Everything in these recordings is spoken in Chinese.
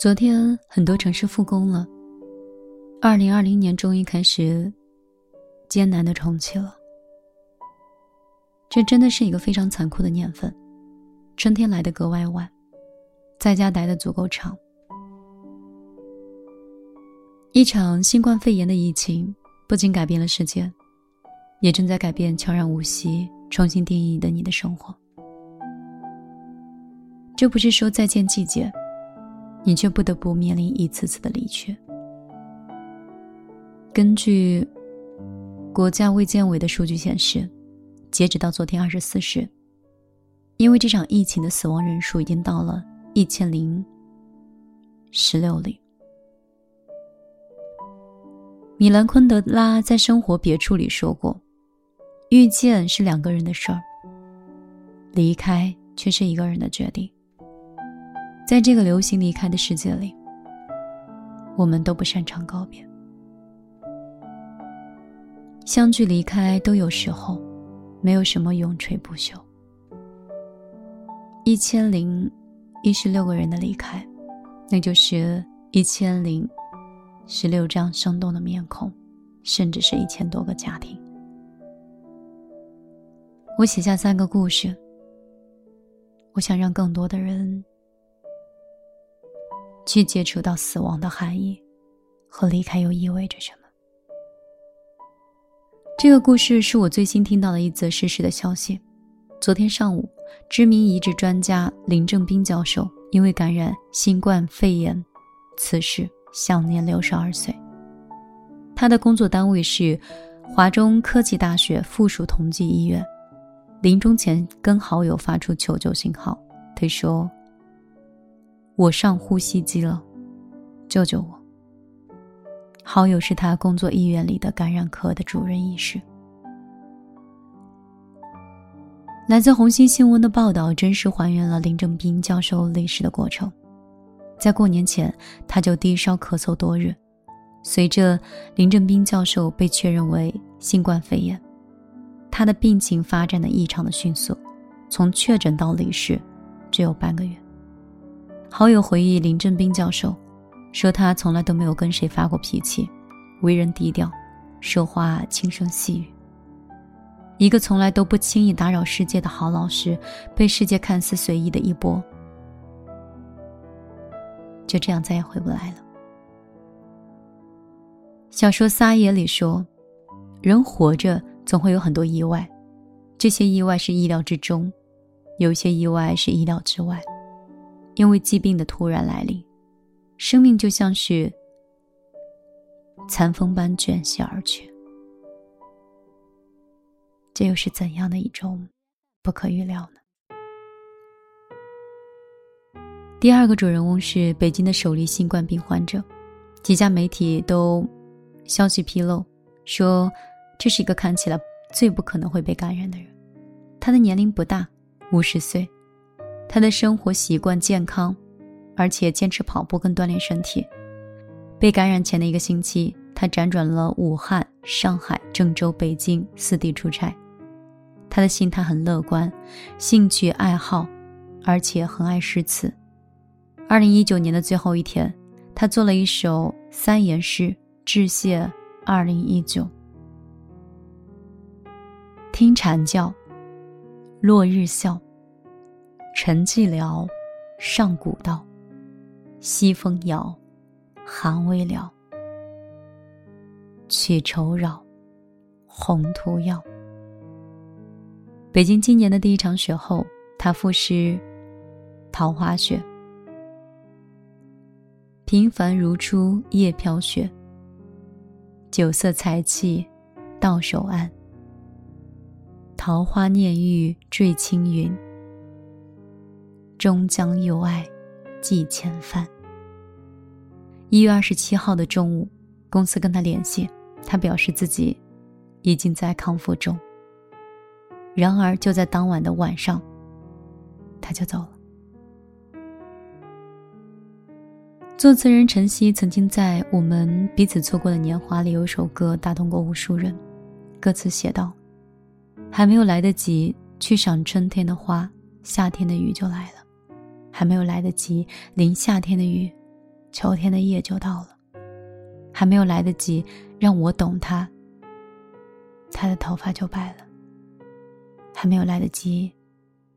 昨天很多城市复工了，二零二零年终于开始艰难的重启了。这真的是一个非常残酷的年份，春天来的格外晚，在家待的足够长。一场新冠肺炎的疫情不仅改变了世界，也正在改变悄然无息、重新定义的你的生活。这不是说再见季节，你却不得不面临一次次的离去。根据国家卫健委的数据显示。截止到昨天二十四时，因为这场疫情的死亡人数已经到了一千零十六例。米兰昆德拉在《生活别处》里说过：“遇见是两个人的事儿，离开却是一个人的决定。”在这个流行离开的世界里，我们都不擅长告别，相聚离开都有时候。没有什么永垂不朽。一千零一十六个人的离开，那就是一千零十六张生动的面孔，甚至是一千多个家庭。我写下三个故事，我想让更多的人去接触到死亡的含义和离开又意味着什么。这个故事是我最新听到的一则逝世的消息。昨天上午，知名移植专家林正斌教授因为感染新冠肺炎辞世，享年六十二岁。他的工作单位是华中科技大学附属同济医院。临终前跟好友发出求救信号，他说：“我上呼吸机了，救救我。”好友是他工作医院里的感染科的主任医师。来自红星新闻的报道，真实还原了林正斌教授离世的过程。在过年前，他就低烧咳嗽多日，随着林正斌教授被确认为新冠肺炎，他的病情发展的异常的迅速，从确诊到离世只有半个月。好友回忆林正斌教授。说他从来都没有跟谁发过脾气，为人低调，说话轻声细语。一个从来都不轻易打扰世界的好老师，被世界看似随意的一波，就这样再也回不来了。小说《撒野》里说，人活着总会有很多意外，这些意外是意料之中，有些意外是意料之外，因为疾病的突然来临。生命就像是残风般卷席而去，这又是怎样的一种不可预料呢？第二个主人翁是北京的首例新冠病患者，几家媒体都消息披露说，这是一个看起来最不可能会被感染的人。他的年龄不大，五十岁，他的生活习惯健康。而且坚持跑步跟锻炼身体。被感染前的一个星期，他辗转了武汉、上海、郑州、北京四地出差。他的心态很乐观，兴趣爱好，而且很爱诗词。二零一九年的最后一天，他做了一首三言诗致谢二零一九。听蝉叫，落日笑，晨寂寥，上古道。西风摇，寒微了。曲愁扰，宏图耀。北京今年的第一场雪后，他赋诗《桃花雪》：平凡如初叶飘雪，酒色财气到手岸。桃花念玉坠青云，终将有爱。寄千帆。一月二十七号的中午，公司跟他联系，他表示自己已经在康复中。然而就在当晚的晚上，他就走了。作词人陈曦曾经在《我们彼此错过的年华》里有首歌打动过无数人，歌词写道：“还没有来得及去赏春天的花，夏天的雨就来了。”还没有来得及淋夏天的雨，秋天的夜就到了，还没有来得及让我懂他，他的头发就白了。还没有来得及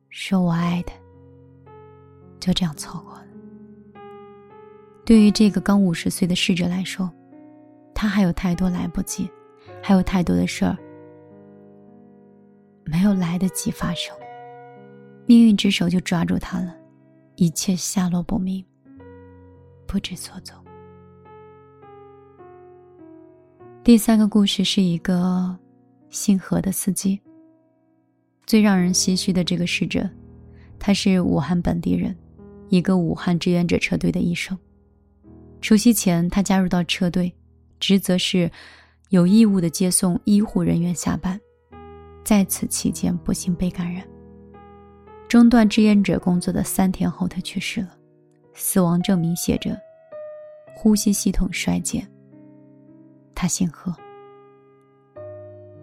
说我爱他，就这样错过了。对于这个刚五十岁的逝者来说，他还有太多来不及，还有太多的事儿没有来得及发生。命运之手就抓住他了，一切下落不明，不知所踪。第三个故事是一个姓何的司机。最让人唏嘘的这个逝者，他是武汉本地人，一个武汉志愿者车队的医生。除夕前，他加入到车队，职责是有义务的接送医护人员下班。在此期间，不幸被感染，中断志愿者工作的三天后，他去世了。死亡证明写着：呼吸系统衰竭。他姓何。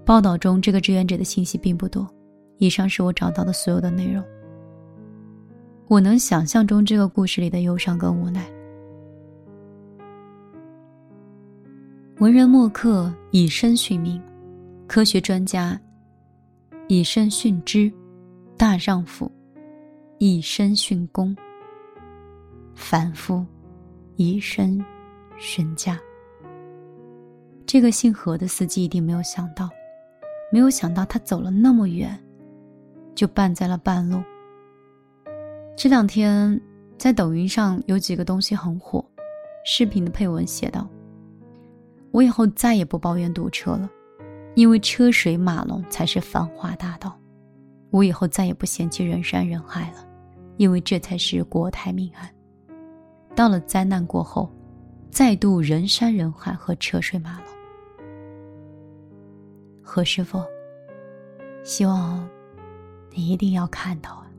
报道中，这个志愿者的信息并不多。以上是我找到的所有的内容。我能想象中这个故事里的忧伤跟无奈。文人墨客以身殉命，科学专家以身殉职，大丈夫以身殉公，凡夫以身殉家。这个姓何的司机一定没有想到，没有想到他走了那么远。就绊在了半路。这两天，在抖音上有几个东西很火，视频的配文写道：“我以后再也不抱怨堵车了，因为车水马龙才是繁华大道；我以后再也不嫌弃人山人海了，因为这才是国泰民安。到了灾难过后，再度人山人海和车水马龙。”何师傅，希望。你一定要看到啊！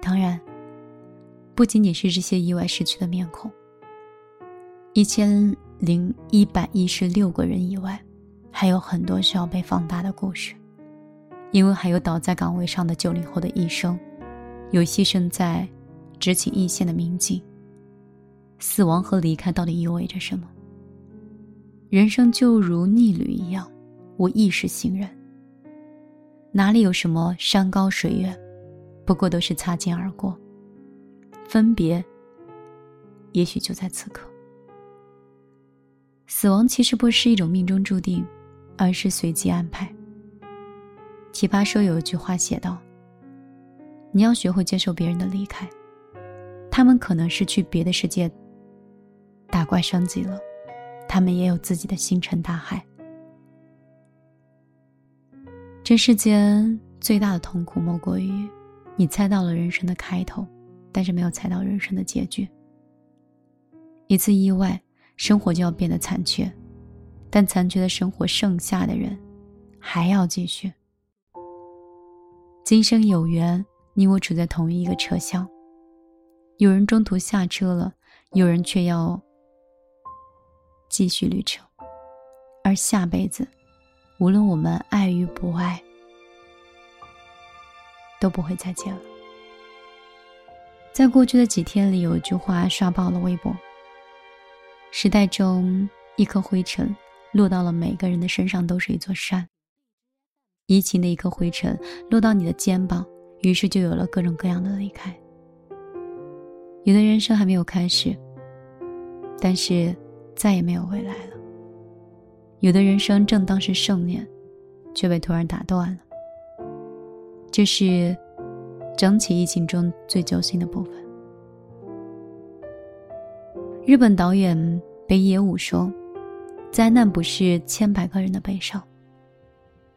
当然，不仅仅是这些意外逝去的面孔，一千零一百一十六个人以外，还有很多需要被放大的故事，因为还有倒在岗位上的九零后的医生，有牺牲在执勤一线的民警。死亡和离开到底意味着什么？人生就如逆旅一样，我亦是行人。哪里有什么山高水远，不过都是擦肩而过。分别，也许就在此刻。死亡其实不是一种命中注定，而是随机安排。奇葩说有一句话写道：“你要学会接受别人的离开，他们可能是去别的世界打怪升级了，他们也有自己的星辰大海。”这世间最大的痛苦，莫过于你猜到了人生的开头，但是没有猜到人生的结局。一次意外，生活就要变得残缺，但残缺的生活，剩下的人还要继续。今生有缘，你我处在同一个车厢，有人中途下车了，有人却要继续旅程，而下辈子。无论我们爱与不爱，都不会再见了。在过去的几天里，有一句话刷爆了微博：时代中一颗灰尘落到了每个人的身上，都是一座山。疫情的一颗灰尘落到你的肩膀，于是就有了各种各样的离开。有的人生还没有开始，但是再也没有未来了。有的人生正当是盛年，却被突然打断了。这是整起疫情中最揪心的部分。日本导演北野武说：“灾难不是千百个人的悲伤，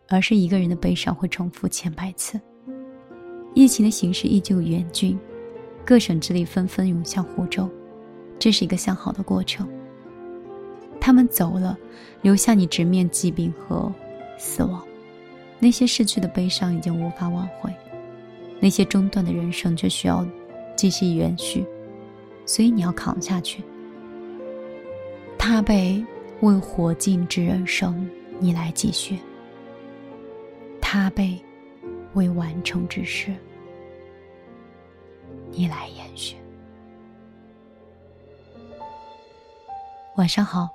而是一个人的悲伤会重复千百次。”疫情的形势依旧严峻，各省之力纷纷涌向湖州，这是一个向好的过程。他们走了，留下你直面疾病和死亡。那些逝去的悲伤已经无法挽回，那些中断的人生却需要继续延续。所以你要扛下去。他被为火尽之人生，你来继续；他被未完成之事，你来延续。晚上好，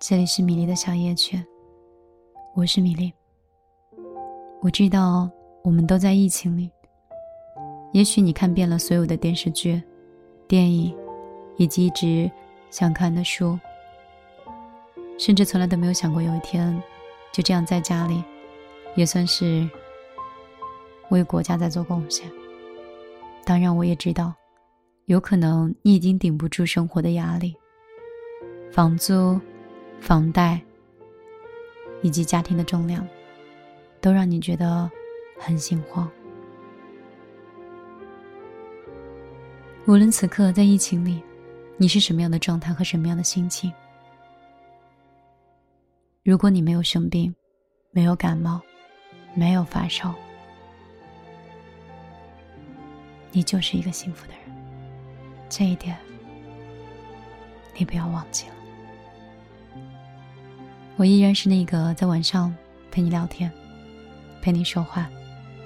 这里是米粒的小夜曲，我是米粒。我知道我们都在疫情里，也许你看遍了所有的电视剧、电影，以及一直想看的书，甚至从来都没有想过有一天就这样在家里，也算是为国家在做贡献。当然，我也知道，有可能你已经顶不住生活的压力。房租、房贷以及家庭的重量，都让你觉得很心慌。无论此刻在疫情里，你是什么样的状态和什么样的心情，如果你没有生病，没有感冒，没有发烧，你就是一个幸福的人。这一点，你不要忘记了。我依然是那个在晚上陪你聊天、陪你说话，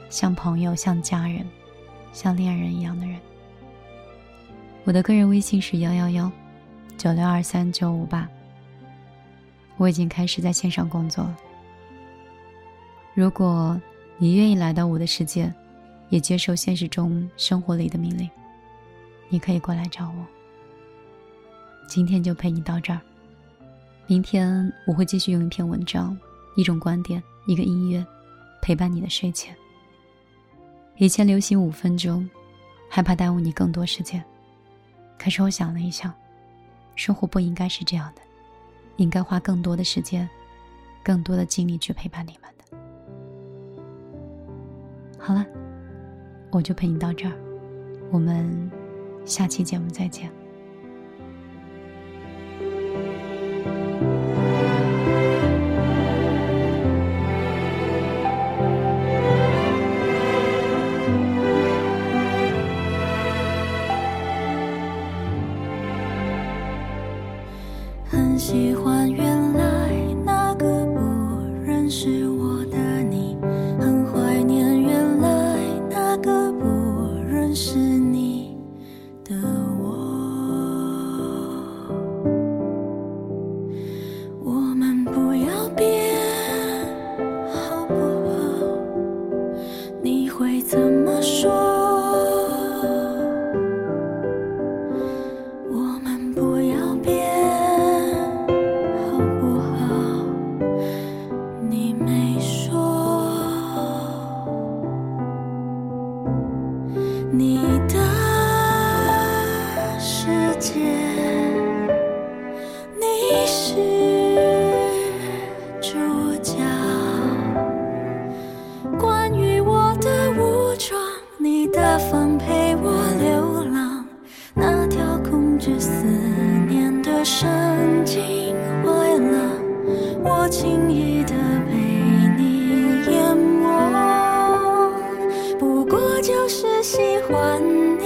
像朋友、像家人、像恋人一样的人。我的个人微信是幺幺幺九六二三九五八。我已经开始在线上工作了。如果你愿意来到我的世界，也接受现实中生活里的命令，你可以过来找我。今天就陪你到这儿。明天我会继续用一篇文章、一种观点、一个音乐，陪伴你的睡前。以前流行五分钟，害怕耽误你更多时间。可是我想了一想，生活不应该是这样的，应该花更多的时间、更多的精力去陪伴你们。好了，我就陪你到这儿，我们下期节目再见。你的世界你是主角。关于我的武装你大方陪我流浪那条控制思念的神经坏了我轻易喜欢你。